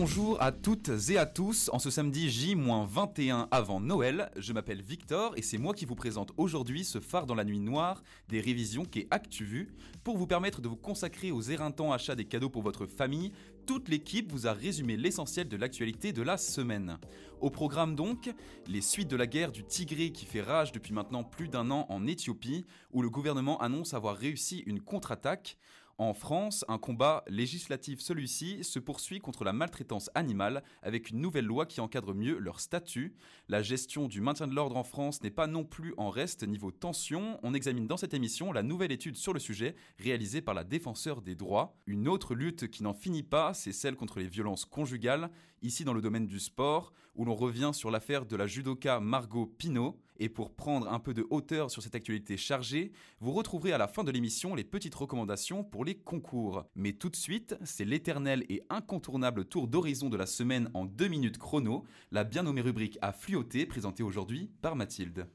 Bonjour à toutes et à tous. En ce samedi J-21 avant Noël, je m'appelle Victor et c'est moi qui vous présente aujourd'hui ce phare dans la nuit noire des révisions qui est ActuVu pour vous permettre de vous consacrer aux éreintants achats des cadeaux pour votre famille. Toute l'équipe vous a résumé l'essentiel de l'actualité de la semaine. Au programme donc, les suites de la guerre du Tigré qui fait rage depuis maintenant plus d'un an en Éthiopie où le gouvernement annonce avoir réussi une contre-attaque. En France, un combat législatif celui-ci se poursuit contre la maltraitance animale avec une nouvelle loi qui encadre mieux leur statut. La gestion du maintien de l'ordre en France n'est pas non plus en reste niveau tension. On examine dans cette émission la nouvelle étude sur le sujet réalisée par la défenseur des droits. Une autre lutte qui n'en finit pas, c'est celle contre les violences conjugales, ici dans le domaine du sport, où l'on revient sur l'affaire de la judoka Margot Pinault. Et pour prendre un peu de hauteur sur cette actualité chargée, vous retrouverez à la fin de l'émission les petites recommandations pour les concours. Mais tout de suite, c'est l'éternel et incontournable tour d'horizon de la semaine en 2 minutes chrono, la bien nommée rubrique à fluoter présentée aujourd'hui par Mathilde.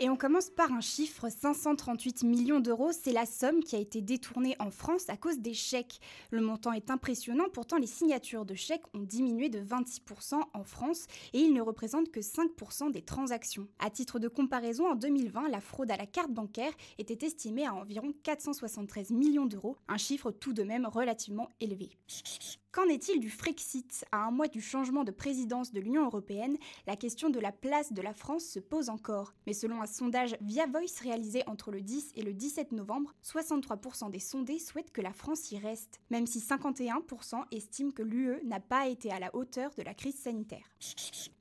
Et on commence par un chiffre, 538 millions d'euros, c'est la somme qui a été détournée en France à cause des chèques. Le montant est impressionnant, pourtant les signatures de chèques ont diminué de 26% en France et ils ne représentent que 5% des transactions. À titre de comparaison, en 2020, la fraude à la carte bancaire était estimée à environ 473 millions d'euros, un chiffre tout de même relativement élevé. Qu'en est-il du Frexit? À un mois du changement de présidence de l'Union européenne, la question de la place de la France se pose encore. Mais selon sondage Via Voice réalisé entre le 10 et le 17 novembre, 63% des sondés souhaitent que la France y reste, même si 51% estiment que l'UE n'a pas été à la hauteur de la crise sanitaire.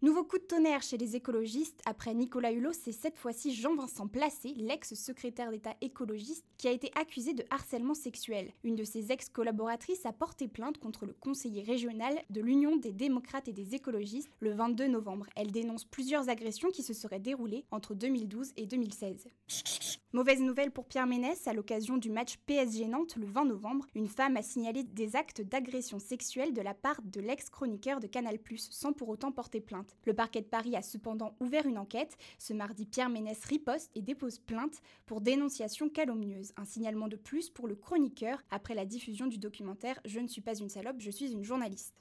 Nouveau coup de tonnerre chez les écologistes, après Nicolas Hulot, c'est cette fois-ci Jean-Vincent Placé, l'ex-secrétaire d'État écologiste, qui a été accusé de harcèlement sexuel. Une de ses ex-collaboratrices a porté plainte contre le conseiller régional de l'Union des démocrates et des écologistes le 22 novembre. Elle dénonce plusieurs agressions qui se seraient déroulées entre 2012 et 2016. Mauvaise nouvelle pour Pierre Ménès, à l'occasion du match PSG Nantes le 20 novembre, une femme a signalé des actes d'agression sexuelle de la part de l'ex-chroniqueur de Canal+, sans pour autant porter plainte. Le parquet de Paris a cependant ouvert une enquête. Ce mardi, Pierre Ménès riposte et dépose plainte pour dénonciation calomnieuse. Un signalement de plus pour le chroniqueur après la diffusion du documentaire Je ne suis pas une salope, je suis une journaliste.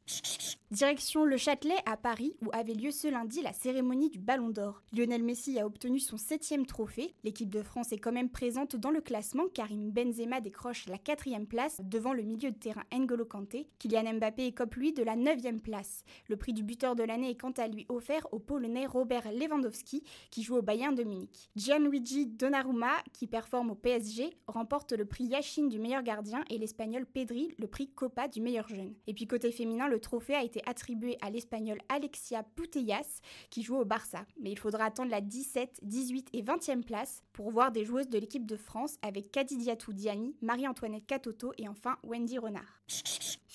Direction le Châtelet à Paris où avait lieu ce lundi la cérémonie du Ballon d'Or. Lionel Messi a obtenu son septième trophée. L'équipe de France est quand même présente dans le classement. Karim Benzema décroche la quatrième place devant le milieu de terrain N'Golo Kanté. Kylian Mbappé écope lui de la neuvième place. Le prix du buteur de l'année est quant à lui offert au Polonais Robert Lewandowski qui joue au Bayern de Munich. Gianluigi Donnarumma qui performe au PSG remporte le prix Yashin du meilleur gardien et l'Espagnol Pedri le prix Copa du meilleur jeune. Et puis côté féminin, le trophée a été attribué à l'Espagnol Alexia Putellas qui joue au Barça. Mais il faudra attendre la 17, 18 et 20e place pour voir des joueuses de l'équipe de France avec Kadidiatou Diani, Marie-Antoinette Catoto et enfin Wendy Renard.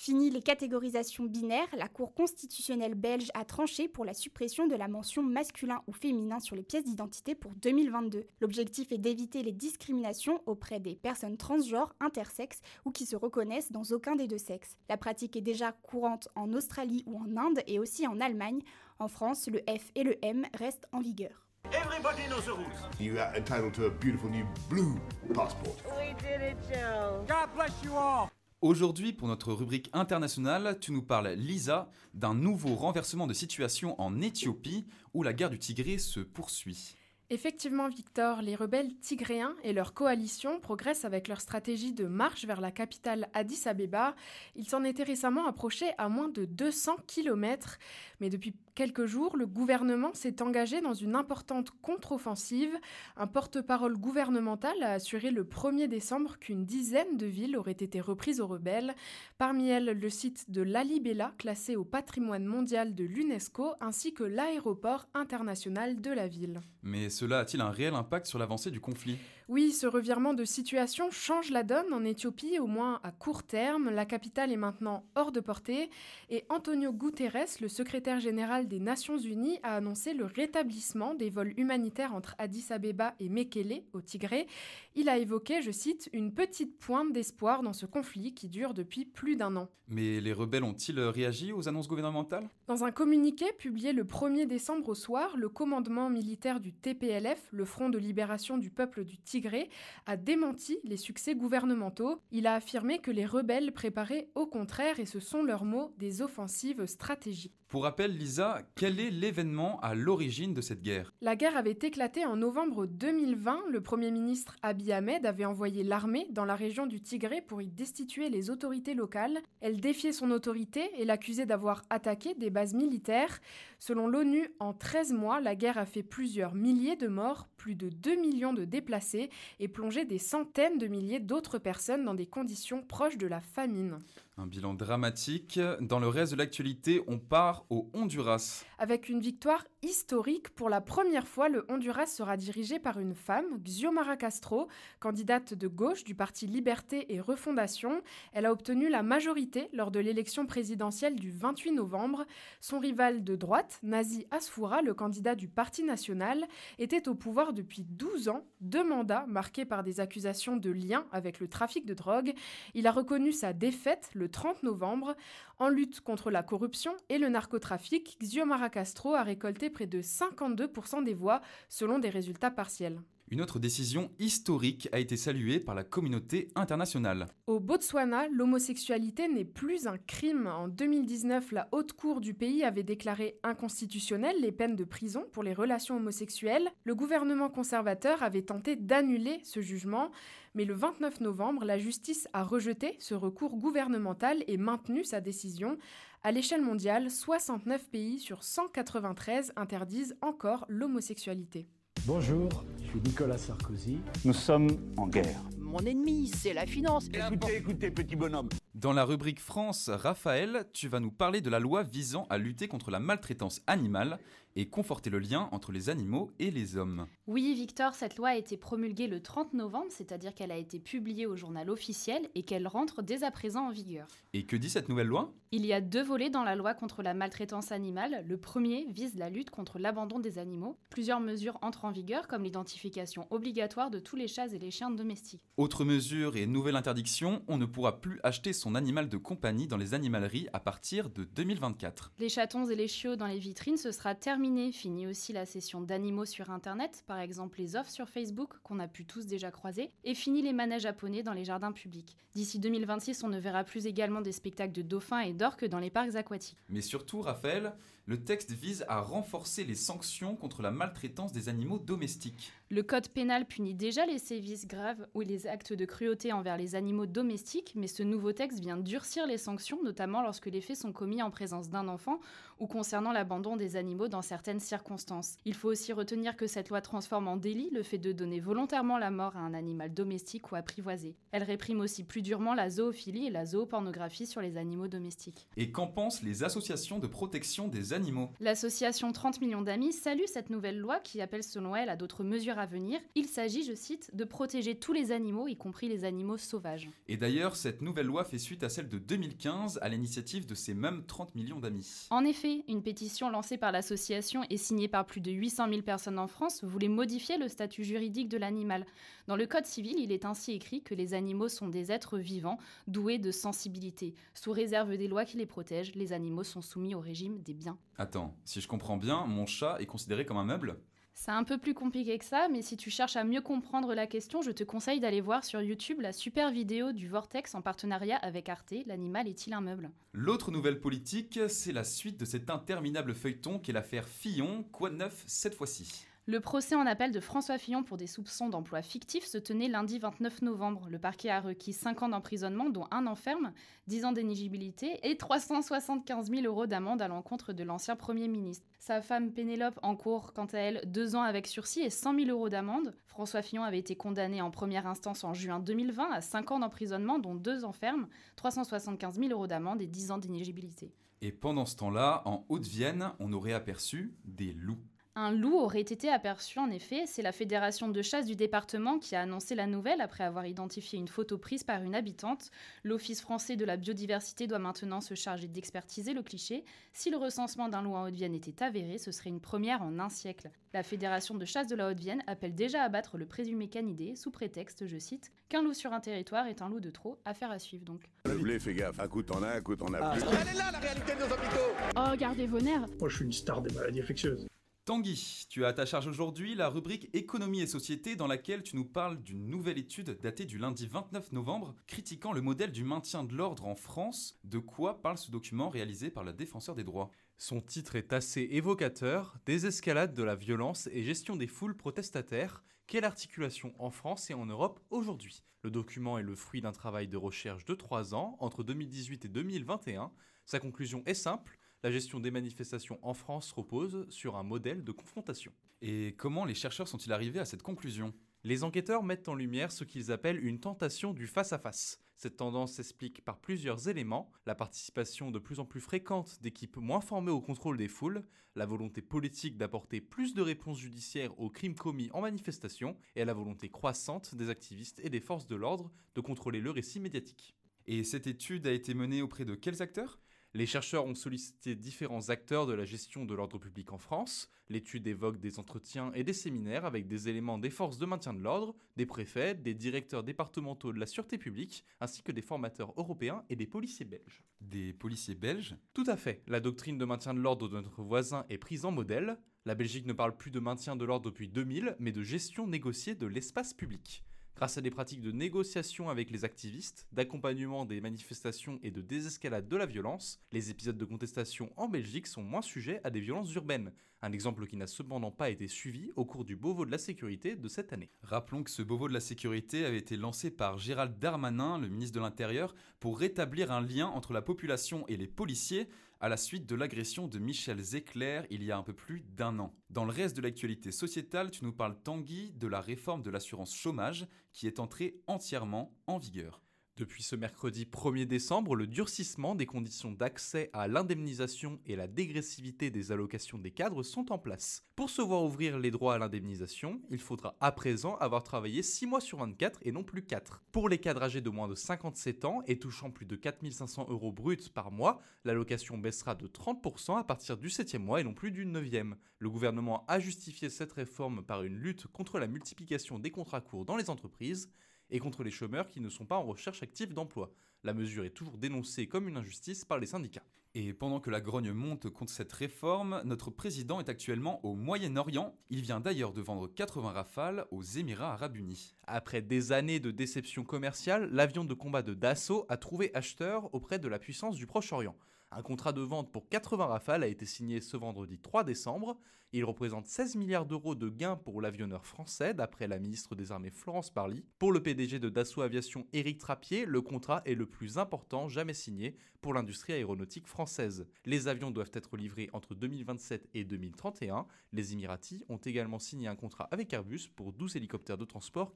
Fini les catégorisations binaires, la Cour constitutionnelle belge a tranché pour la suppression de la mention masculin ou féminin sur les pièces d'identité pour 2022. L'objectif est d'éviter les discriminations auprès des personnes transgenres, intersexes ou qui se reconnaissent dans aucun des deux sexes. La pratique est déjà courante en Australie ou en Inde et aussi en Allemagne. En France, le F et le M restent en vigueur. Everybody knows the rules. You are entitled to a beautiful new blue passport. We did it, Joe. God bless you all. Aujourd'hui, pour notre rubrique internationale, tu nous parles, Lisa, d'un nouveau renversement de situation en Éthiopie où la guerre du Tigré se poursuit. Effectivement, Victor, les rebelles tigréens et leur coalition progressent avec leur stratégie de marche vers la capitale Addis Abeba. Ils s'en étaient récemment approchés à moins de 200 km. Mais depuis quelques jours, le gouvernement s'est engagé dans une importante contre-offensive. Un porte-parole gouvernemental a assuré le 1er décembre qu'une dizaine de villes auraient été reprises aux rebelles. Parmi elles, le site de Lalibela, classé au patrimoine mondial de l'UNESCO, ainsi que l'aéroport international de la ville. Mais cela a-t-il un réel impact sur l'avancée du conflit? Oui, ce revirement de situation change la donne en Éthiopie, au moins à court terme. La capitale est maintenant hors de portée et Antonio Guterres, le secrétaire général des Nations Unies, a annoncé le rétablissement des vols humanitaires entre Addis Abeba et Mekele, au Tigré. Il a évoqué, je cite, une petite pointe d'espoir dans ce conflit qui dure depuis plus d'un an. Mais les rebelles ont-ils réagi aux annonces gouvernementales? Dans un communiqué publié le 1er décembre au soir, le commandement militaire du TPLF, le Front de libération du peuple du Tigré, Tigré a démenti les succès gouvernementaux. Il a affirmé que les rebelles préparaient au contraire, et ce sont leurs mots, des offensives stratégiques. Pour rappel, Lisa, quel est l'événement à l'origine de cette guerre? La guerre avait éclaté en novembre 2020. Le Premier ministre Abiy Ahmed avait envoyé l'armée dans la région du Tigré pour y destituer les autorités locales. Elle défiait son autorité et l'accusait d'avoir attaqué des bases militaires. Selon l'ONU, en 13 mois, la guerre a fait plusieurs milliers de morts, plus de 2 millions de déplacés et plongé des centaines de milliers d'autres personnes dans des conditions proches de la famine. Un bilan dramatique. Dans le reste de l'actualité, on part au Honduras. Avec une victoire historique, pour la première fois, le Honduras sera dirigé par une femme, Xiomara Castro, candidate de gauche du parti Liberté et Refondation. Elle a obtenu la majorité lors de l'élection présidentielle du 28 novembre. Son rival de droite, Nazi Asfoura, le candidat du Parti national, était au pouvoir depuis 12 ans, deux mandats marqués par des accusations de lien avec le trafic de drogue. Il a reconnu sa défaite le 30 novembre. En lutte contre la corruption et le narcotrafic, Xiomara Castro a récolté près de 52% des voix selon des résultats partiels. Une autre décision historique a été saluée par la communauté internationale. Au Botswana, l'homosexualité n'est plus un crime. En 2019, la haute cour du pays avait déclaré inconstitutionnelles les peines de prison pour les relations homosexuelles. Le gouvernement conservateur avait tenté d'annuler ce jugement, mais le 29 novembre, la justice a rejeté ce recours gouvernemental et maintenu sa décision. À l'échelle mondiale, 69 pays sur 193 interdisent encore l'homosexualité. Bonjour, je suis Nicolas Sarkozy. Nous sommes en guerre. Mon ennemi, c'est la finance. Écoutez, écoutez, petit bonhomme. Dans la rubrique France, Raphaël, tu vas nous parler de la loi visant à lutter contre la maltraitance animale et conforter le lien entre les animaux et les hommes. Oui, Victor, cette loi a été promulguée le 30 novembre, c'est-à-dire qu'elle a été publiée au journal officiel et qu'elle rentre dès à présent en vigueur. Et que dit cette nouvelle loi? Il y a deux volets dans la loi contre la maltraitance animale. Le premier vise la lutte contre l'abandon des animaux. Plusieurs mesures entrent en vigueur, comme l'identification obligatoire de tous les chats et les chiens domestiques. Autre mesure et nouvelle interdiction, on ne pourra plus acheter son animal de compagnie dans les animaleries à partir de 2024. Les chatons et les chiots dans les vitrines, ce sera terminé Fini aussi la session d'animaux sur Internet, par exemple les offres sur Facebook qu'on a pu tous déjà croiser, et fini les manèges japonais dans les jardins publics. D'ici 2026, on ne verra plus également des spectacles de dauphins et d'orques dans les parcs aquatiques. Mais surtout, Raphaël, le texte vise à renforcer les sanctions contre la maltraitance des animaux domestiques. Le code pénal punit déjà les sévices graves ou les actes de cruauté envers les animaux domestiques, mais ce nouveau texte vient durcir les sanctions, notamment lorsque les faits sont commis en présence d'un enfant ou concernant l'abandon des animaux dans certaines circonstances. Il faut aussi retenir que cette loi transforme en délit le fait de donner volontairement la mort à un animal domestique ou apprivoisé. Elle réprime aussi plus durement la zoophilie et la zoopornographie sur les animaux domestiques. Et qu'en pensent les associations de protection des animaux? L'association 30 millions d'amis salue cette nouvelle loi qui appelle selon elle à d'autres mesures à venir. Il s'agit, je cite, de protéger tous les animaux, y compris les animaux sauvages. Et d'ailleurs, cette nouvelle loi fait suite à celle de 2015 à l'initiative de ces mêmes 30 millions d'amis. En effet, une pétition lancée par l'association et signée par plus de 800 000 personnes en France voulait modifier le statut juridique de l'animal. Dans le Code civil, il est ainsi écrit que les animaux sont des êtres vivants, doués de sensibilité. Sous réserve des lois qui les protègent, les animaux sont soumis au régime des biens. Attends, si je comprends bien, mon chat est considéré comme un meuble? C'est un peu plus compliqué que ça, mais si tu cherches à mieux comprendre la question, je te conseille d'aller voir sur YouTube la super vidéo du Vortex en partenariat avec Arte, L'animal est-il un meuble? L'autre nouvelle politique, c'est la suite de cet interminable feuilleton qu'est l'affaire Fillon. Quoi de neuf cette fois-ci le procès en appel de François Fillon pour des soupçons d'emploi fictif se tenait lundi 29 novembre. Le parquet a requis 5 ans d'emprisonnement, dont un an ferme, 10 ans d'éligibilité et 375 000 euros d'amende à l'encontre de l'ancien Premier ministre. Sa femme Pénélope encourt, quant à elle, 2 ans avec sursis et 100 000 euros d'amende. François Fillon avait été condamné en première instance en juin 2020 à 5 ans d'emprisonnement, dont 2 ans ferme, 375 000 euros d'amende et 10 ans d'inéligibilité. Et pendant ce temps-là, en Haute-Vienne, on aurait aperçu des loups. Un loup aurait été aperçu en effet, c'est la fédération de chasse du département qui a annoncé la nouvelle après avoir identifié une photo prise par une habitante. L'Office français de la biodiversité doit maintenant se charger d'expertiser le cliché. Si le recensement d'un loup en Haute-Vienne était avéré, ce serait une première en un siècle. La fédération de chasse de la Haute-Vienne appelle déjà à battre le présumé canidé sous prétexte, je cite, qu'un loup sur un territoire est un loup de trop, affaire à suivre donc. Le blé, fais gaffe, un coup t'en as, un coup t'en as Ah. plus. Elle est là la réalité de nos hôpitaux Oh, gardez vos nerfs Moi je suis une star des maladies infectieuses. Tanguy, tu as à ta charge aujourd'hui la rubrique Économie et société dans laquelle tu nous parles d'une nouvelle étude datée du lundi 29 novembre critiquant le modèle du maintien de l'ordre en France. De quoi parle ce document réalisé par la défenseur des droits? Son titre est assez évocateur, Désescalade de la violence et gestion des foules protestataires, quelle articulation en France et en Europe aujourd'hui? Le document est le fruit d'un travail de recherche de 3 ans, entre 2018 et 2021. Sa conclusion est simple, la gestion des manifestations en France repose sur un modèle de confrontation. Et comment les chercheurs sont-ils arrivés à cette conclusion? Les enquêteurs mettent en lumière ce qu'ils appellent une tentation du face-à-face. Cette tendance s'explique par plusieurs éléments, la participation de plus en plus fréquente d'équipes moins formées au contrôle des foules, la volonté politique d'apporter plus de réponses judiciaires aux crimes commis en manifestation, et la volonté croissante des activistes et des forces de l'ordre de contrôler le récit médiatique. Et cette étude a été menée auprès de quels acteurs? Les chercheurs ont sollicité différents acteurs de la gestion de l'ordre public en France. L'étude évoque des entretiens et des séminaires avec des éléments des forces de maintien de l'ordre, des préfets, des directeurs départementaux de la sûreté publique, ainsi que des formateurs européens et des policiers belges. Des policiers belges Tout à fait. La doctrine de maintien de l'ordre de notre voisin est prise en modèle. La Belgique ne parle plus de maintien de l'ordre depuis 2000, mais de gestion négociée de l'espace public. Grâce à des pratiques de négociation avec les activistes, d'accompagnement des manifestations et de désescalade de la violence, les épisodes de contestation en Belgique sont moins sujets à des violences urbaines. Un exemple qui n'a cependant pas été suivi au cours du Beauvau de la sécurité de cette année. Rappelons que ce Beauvau de la sécurité avait été lancé par Gérald Darmanin, le ministre de l'Intérieur, pour rétablir un lien entre la population et les policiers à la suite de l'agression de Michel Zecler il y a un peu plus d'un an. Dans le reste de l'actualité sociétale, tu nous parles, Tanguy, de la réforme de l'assurance chômage qui est entrée entièrement en vigueur. Depuis ce mercredi 1er décembre, le durcissement des conditions d'accès à l'indemnisation et la dégressivité des allocations des cadres sont en place. Pour se voir ouvrir les droits à l'indemnisation, il faudra à présent avoir travaillé 6 mois sur 24 et non plus 4. Pour les cadres âgés de moins de 57 ans et touchant plus de 4500 euros bruts par mois, l'allocation baissera de 30% à partir du 7e mois et non plus du 9e. Le gouvernement a justifié cette réforme par une lutte contre la multiplication des contrats courts dans les entreprises et contre les chômeurs qui ne sont pas en recherche active d'emploi. La mesure est toujours dénoncée comme une injustice par les syndicats. Et pendant que la grogne monte contre cette réforme, notre président est actuellement au Moyen-Orient. Il vient d'ailleurs de vendre 80 rafales aux Émirats arabes unis. Après des années de déception commerciale, l'avion de combat de Dassault a trouvé acheteur auprès de la puissance du Proche-Orient. Un contrat de vente pour 80 rafales a été signé ce vendredi 3 décembre. Il représente 16 milliards d'euros de gains pour l'avionneur français, d'après la ministre des Armées Florence Parly. Pour le PDG de Dassault Aviation Éric Trappier, le contrat est le plus important jamais signé pour l'industrie aéronautique française. Les avions doivent être livrés entre 2027 et 2031. Les Émiratis ont également signé un contrat avec Airbus pour 12 hélicoptères de transport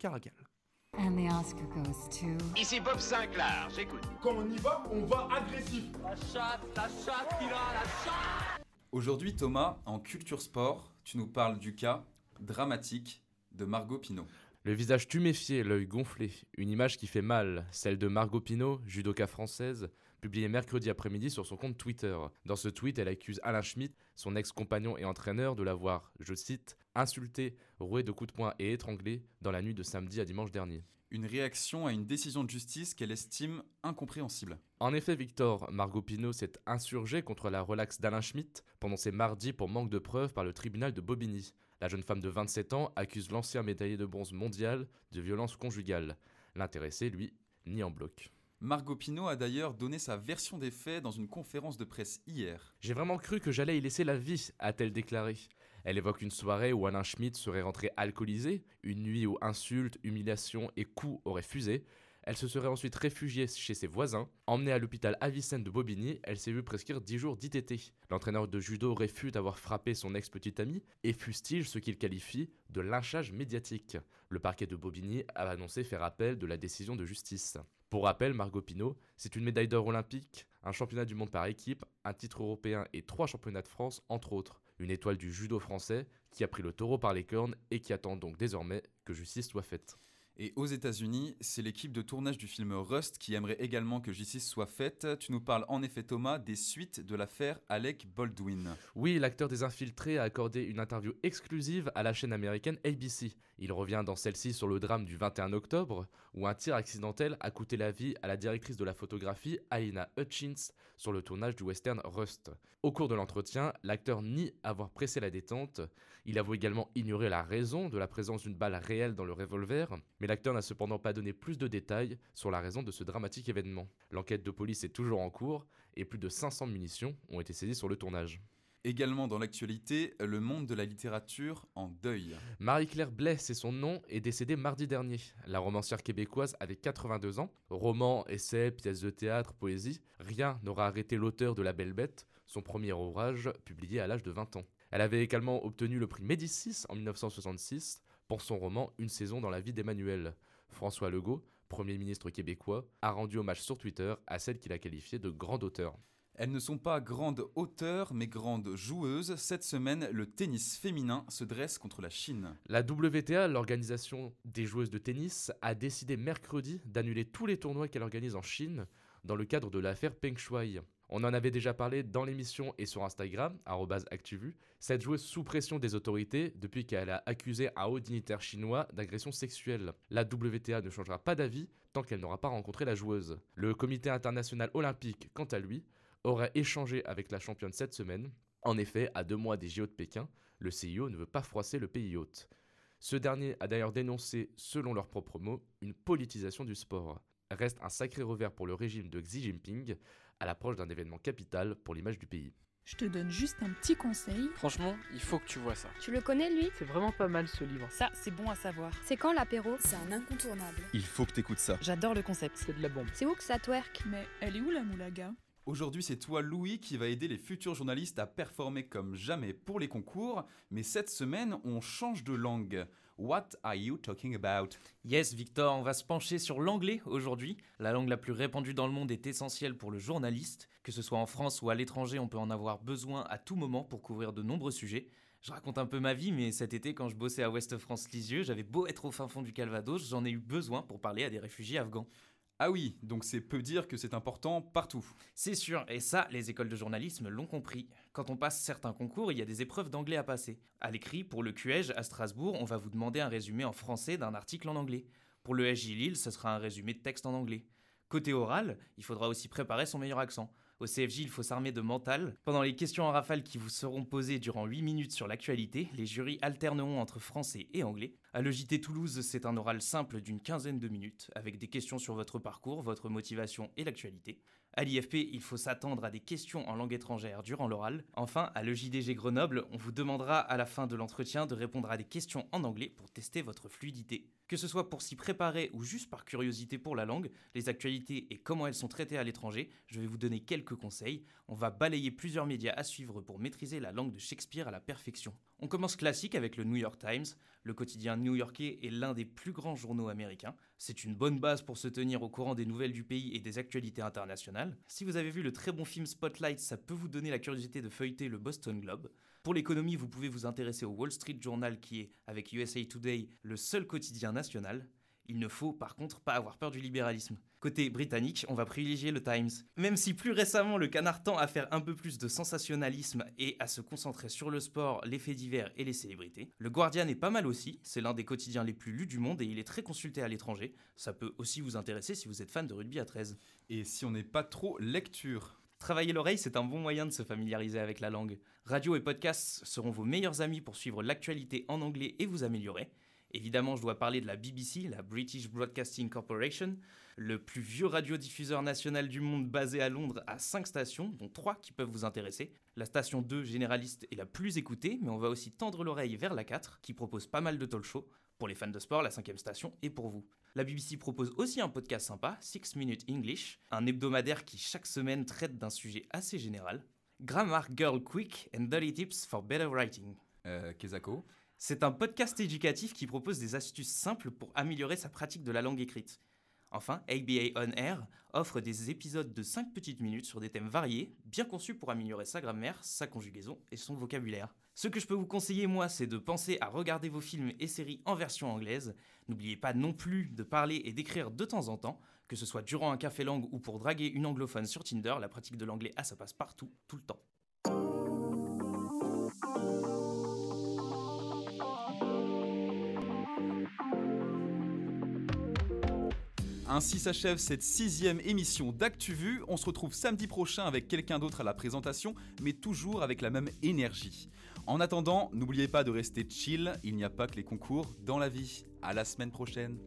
Caragal. Ici Bob Sinclair, j'écoute. Quand on y va, on va agressif. La chatte, la chatte, il a la chatte Aujourd'hui, Thomas, en culture sport, tu nous parles du cas dramatique de Margot Pinot. Le visage tuméfié, l'œil gonflé, une image qui fait mal, celle de Margot Pinot, judoka française, publiée mercredi après-midi sur son compte Twitter. Dans ce tweet, elle accuse Alain Schmitt, son ex-compagnon et entraîneur, de l'avoir, je cite, insulté, roué de coups de poing et étranglé dans la nuit de samedi à dimanche dernier. Une réaction à une décision de justice qu'elle estime incompréhensible. En effet, Victor, Margot Pinot s'est insurgée contre la relaxe d'Alain Schmitt pendant ses mardis pour manque de preuves par le tribunal de Bobigny. La jeune femme de 27 ans accuse l'ancien médaillé de bronze mondial de violence conjugale. L'intéressé, lui, nie en bloc. Margot Pinot a d'ailleurs donné sa version des faits dans une conférence de presse hier. J'ai vraiment cru que j'allais y laisser la vie, a-t-elle déclaré. Elle évoque une soirée où Alain Schmitt serait rentré alcoolisé, une nuit où insultes, humiliations et coups auraient fusé. Elle se serait ensuite réfugiée chez ses voisins. Emmenée à l'hôpital Avicenne de Bobigny, elle s'est vue prescrire 10 jours d'ITT. L'entraîneur de judo réfute avoir frappé son ex-petite amie et fustige ce qu'il qualifie de lynchage médiatique. Le parquet de Bobigny a annoncé faire appel de la décision de justice. Pour rappel, Margot Pinot, c'est une médaille d'or olympique, un championnat du monde par équipe, un titre européen et trois championnats de France, entre autres. Une étoile du judo français qui a pris le taureau par les cornes et qui attend donc désormais que justice soit faite. Et aux États-Unis, c'est l'équipe de tournage du film Rust qui aimerait également que justice soit faite. Tu nous parles en effet, Thomas, des suites de l'affaire Alec Baldwin. Oui, l'acteur des Infiltrés a accordé une interview exclusive à la chaîne américaine ABC. Il revient dans celle-ci sur le drame du 21 octobre, où un tir accidentel a coûté la vie à la directrice de la photographie, Alina Hutchins, sur le tournage du western Rust. Au cours de l'entretien, l'acteur nie avoir pressé la détente. Il avoue également ignorer la raison de la présence d'une balle réelle dans le revolver, l'acteur n'a cependant pas donné plus de détails sur la raison de ce dramatique événement. L'enquête de police est toujours en cours et plus de 500 munitions ont été saisies sur le tournage. Également dans l'actualité, le monde de la littérature en deuil. Marie-Claire Blais, c'est son nom, est décédée mardi dernier. La romancière québécoise avait 82 ans. Romans, essais, pièces de théâtre, poésie, rien n'aura arrêté l'auteur de La Belle Bête, son premier ouvrage publié à l'âge de 20 ans. Elle avait également obtenu le prix Médicis en 1966 pour son roman Une saison dans la vie d'Emmanuel. François Legault, Premier ministre québécois, a rendu hommage sur Twitter à celle qu'il a qualifiée de grande auteure. Elles ne sont pas grandes auteurs, mais grandes joueuses. Cette semaine, le tennis féminin se dresse contre la Chine. La WTA, l'organisation des joueuses de tennis, a décidé mercredi d'annuler tous les tournois qu'elle organise en Chine dans le cadre de l'affaire Peng Shuai. On en avait déjà parlé dans l'émission et sur Instagram, ActuVu, cette joueuse sous pression des autorités depuis qu'elle a accusé un haut dignitaire chinois d'agression sexuelle. La WTA ne changera pas d'avis tant qu'elle n'aura pas rencontré la joueuse. Le comité international olympique, quant à lui, aurait échangé avec la championne cette semaine. En effet, à deux mois des JO de Pékin, le CIO ne veut pas froisser le pays hôte. Ce dernier a d'ailleurs dénoncé, selon leurs propres mots, une politisation du sport. Reste un sacré revers pour le régime de Xi Jinping à l'approche d'un événement capital pour l'image du pays. Je te donne juste un petit conseil. Franchement, il faut que tu vois ça. Tu le connais, lui? C'est vraiment pas mal ce livre. Ça, c'est bon à savoir. C'est quand l'apéro? C'est un incontournable. Il faut que t'écoutes ça. J'adore le concept. C'est de la bombe. C'est où que ça twerk? Mais elle est où la moulaga? Aujourd'hui, c'est toi, Louis, qui va aider les futurs journalistes à performer comme jamais pour les concours. Mais cette semaine, on change de langue. What are you talking about? Yes, Victor, on va se pencher sur l'anglais aujourd'hui. La langue la plus répandue dans le monde est essentielle pour le journaliste. Que ce soit en France ou à l'étranger, on peut en avoir besoin à tout moment pour couvrir de nombreux sujets. Je raconte un peu ma vie, mais cet été, quand je bossais à Ouest France Lisieux, j'avais beau être au fin fond du Calvados, j'en ai eu besoin pour parler à des réfugiés afghans. Ah oui, donc c'est peu dire que c'est important partout. C'est sûr, et ça, les écoles de journalisme l'ont compris. Quand on passe certains concours, il y a des épreuves d'anglais à passer. À l'écrit, pour le QEG à Strasbourg, on va vous demander un résumé en français d'un article en anglais. Pour le SJ Lille, ce sera un résumé de texte en anglais. Côté oral, il faudra aussi préparer son meilleur accent. Au CFJ, il faut s'armer de mental. Pendant les questions en rafale qui vous seront posées durant 8 minutes sur l'actualité, les jurys alterneront entre français et anglais. À l'EJT Toulouse, c'est un oral simple d'une quinzaine de minutes, avec des questions sur votre parcours, votre motivation et l'actualité. À l'IFP, il faut s'attendre à des questions en langue étrangère durant l'oral. Enfin, à l'EJDG Grenoble, on vous demandera à la fin de l'entretien de répondre à des questions en anglais pour tester votre fluidité. Que ce soit pour s'y préparer ou juste par curiosité pour la langue, les actualités et comment elles sont traitées à l'étranger, je vais vous donner quelques conseils. On va balayer plusieurs médias à suivre pour maîtriser la langue de Shakespeare à la perfection. On commence classique avec le New York Times. Le quotidien new-yorkais est l'un des plus grands journaux américains. C'est une bonne base pour se tenir au courant des nouvelles du pays et des actualités internationales. Si vous avez vu le très bon film Spotlight, ça peut vous donner la curiosité de feuilleter le Boston Globe. Pour l'économie, vous pouvez vous intéresser au Wall Street Journal qui est, avec USA Today, le seul quotidien national. Il ne faut par contre pas avoir peur du libéralisme. Côté britannique, on va privilégier le Times. Même si plus récemment le canard tend à faire un peu plus de sensationnalisme et à se concentrer sur le sport, les faits divers et les célébrités, le Guardian est pas mal aussi, c'est l'un des quotidiens les plus lus du monde et il est très consulté à l'étranger. Ça peut aussi vous intéresser si vous êtes fan de rugby à 13. Et si on n'est pas trop lecture Travailler l'oreille, c'est un bon moyen de se familiariser avec la langue. Radio et podcasts seront vos meilleurs amis pour suivre l'actualité en anglais et vous améliorer. Évidemment, je dois parler de la BBC, la British Broadcasting Corporation, le plus vieux radiodiffuseur national du monde basé à Londres à 5 stations, dont 3 qui peuvent vous intéresser. La station 2 généraliste est la plus écoutée, mais on va aussi tendre l'oreille vers la 4, qui propose pas mal de talk shows. Pour les fans de sport, la cinquième station est pour vous. La BBC propose aussi un podcast sympa, 6 Minutes English, un hebdomadaire qui chaque semaine traite d'un sujet assez général. Grammar Girl Quick and Dirty Tips for Better Writing. Euh, Kezako c'est un podcast éducatif qui propose des astuces simples pour améliorer sa pratique de la langue écrite. Enfin, ABA On Air offre des épisodes de 5 petites minutes sur des thèmes variés, bien conçus pour améliorer sa grammaire, sa conjugaison et son vocabulaire. Ce que je peux vous conseiller, moi, c'est de penser à regarder vos films et séries en version anglaise. N'oubliez pas non plus de parler et d'écrire de temps en temps, que ce soit durant un café langue ou pour draguer une anglophone sur Tinder, la pratique de l'anglais, ah, ça passe partout, tout le temps. Ainsi s'achève cette sixième émission d'ActuVu. On se retrouve samedi prochain avec quelqu'un d'autre à la présentation, mais toujours avec la même énergie. En attendant, n'oubliez pas de rester chill, il n'y a pas que les concours dans la vie. À la semaine prochaine.